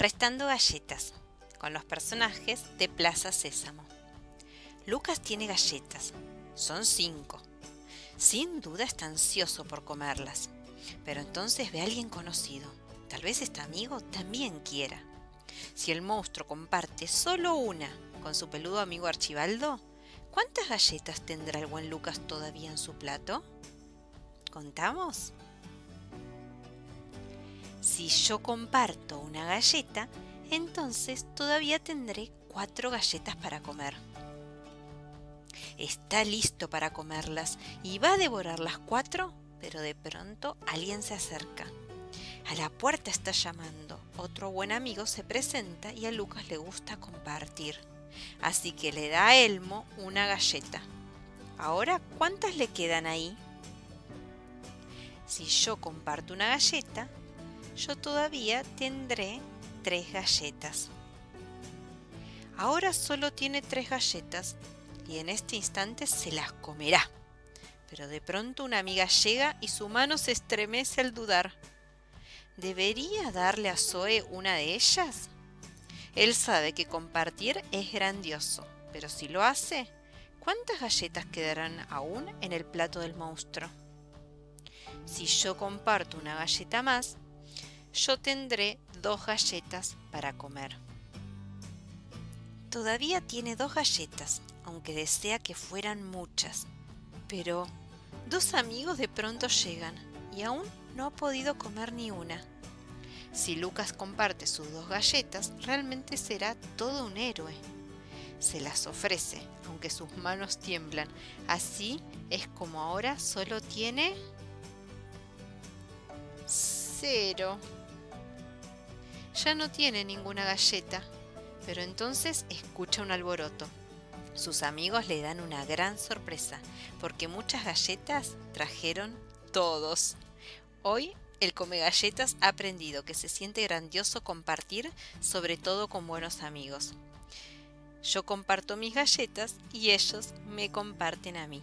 Restando galletas con los personajes de Plaza Sésamo. Lucas tiene galletas. Son cinco. Sin duda está ansioso por comerlas. Pero entonces ve a alguien conocido. Tal vez este amigo también quiera. Si el monstruo comparte solo una con su peludo amigo Archibaldo, ¿cuántas galletas tendrá el buen Lucas todavía en su plato? ¿Contamos? Si yo comparto una galleta, entonces todavía tendré cuatro galletas para comer. Está listo para comerlas y va a devorar las cuatro, pero de pronto alguien se acerca. A la puerta está llamando. Otro buen amigo se presenta y a Lucas le gusta compartir. Así que le da a Elmo una galleta. Ahora, ¿cuántas le quedan ahí? Si yo comparto una galleta, yo todavía tendré tres galletas. Ahora solo tiene tres galletas y en este instante se las comerá. Pero de pronto una amiga llega y su mano se estremece al dudar. ¿Debería darle a Zoe una de ellas? Él sabe que compartir es grandioso, pero si lo hace, ¿cuántas galletas quedarán aún en el plato del monstruo? Si yo comparto una galleta más, yo tendré dos galletas para comer. Todavía tiene dos galletas, aunque desea que fueran muchas. Pero dos amigos de pronto llegan y aún no ha podido comer ni una. Si Lucas comparte sus dos galletas, realmente será todo un héroe. Se las ofrece, aunque sus manos tiemblan. Así es como ahora solo tiene... cero. Ya no tiene ninguna galleta, pero entonces escucha un alboroto. Sus amigos le dan una gran sorpresa, porque muchas galletas trajeron todos. Hoy el come galletas ha aprendido que se siente grandioso compartir, sobre todo con buenos amigos. Yo comparto mis galletas y ellos me comparten a mí.